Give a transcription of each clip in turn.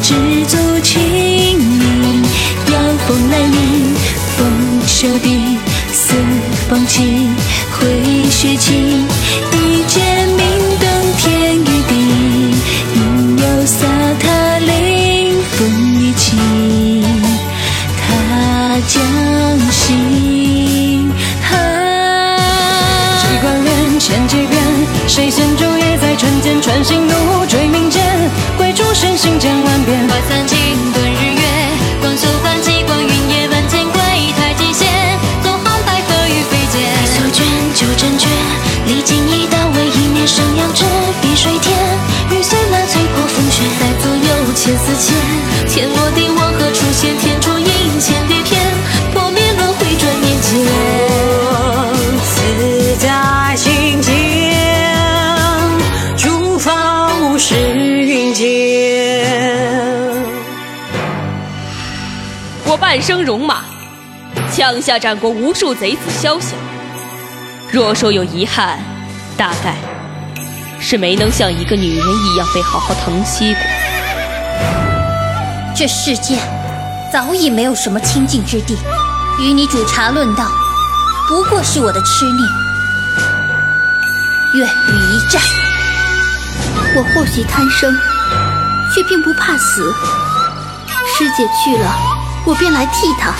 知足情意，妖风来临，风袖低，四方起，灰雪起，一剑明灯天与地，应有飒沓凌风雨起，他将心啊，机关千机变，谁先住也在唇间，穿心怒，追命间。寻星千万变。花散尽，顿日月，光秀换季，光云夜半见归太极仙。纵横百合与飞剑，白素卷，九针诀，历经一道为一念生阳之碧水天。玉碎乱摧破风雪，待左右千丝牵，天罗地网何处现？天出。半生戎马，枪下斩过无数贼子宵小。若说有遗憾，大概是没能像一个女人一样被好好疼惜过。这世间早已没有什么清净之地，与你煮茶论道，不过是我的痴念。愿与一战。我或许贪生，却并不怕死。师姐去了，我便来替他，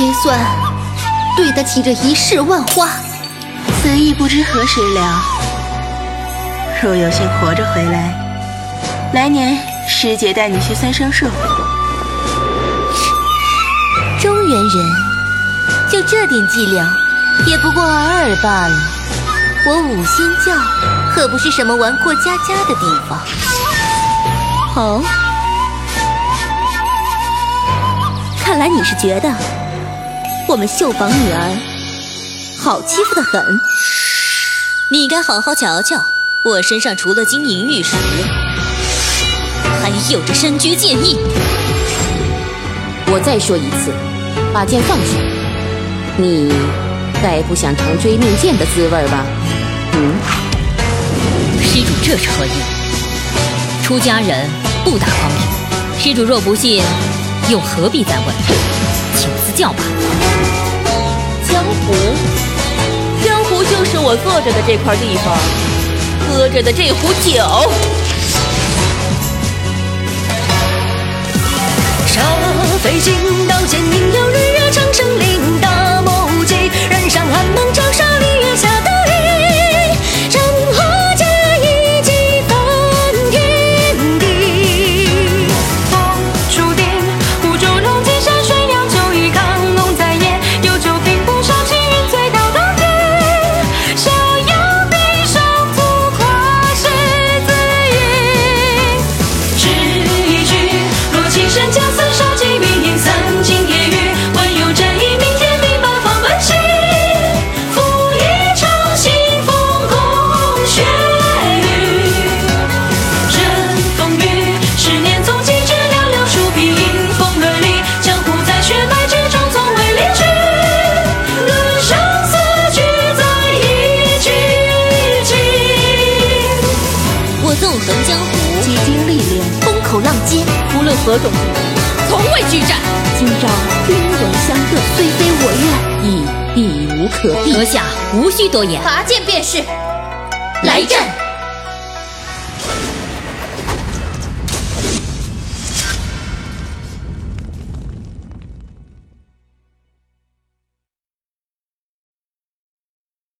也算对得起这一世万花。此意不知何时了。若有幸活着回来，来年师姐带你去三生社会。中原人就这点伎俩，也不过尔尔罢了。我五仙教可不是什么玩过家家的地方。哦，看来你是觉得我们绣坊女儿好欺负的很。你该好好瞧瞧，我身上除了金银玉石，还有着身居剑意。我再说一次，把剑放下。你该不想尝追命剑的滋味吧？嗯，施主这是何意？出家人不打诳语。施主若不信，又何必再问？请赐教吧。江湖，江湖就是我坐着的这块地方，喝着的这壶酒。沙飞金刀剑，应有日月长生灵，何种境遇，从未拒战。今朝兵戎相对，虽非我愿，亦避无可避。阁下无需多言，拔剑便是。来战！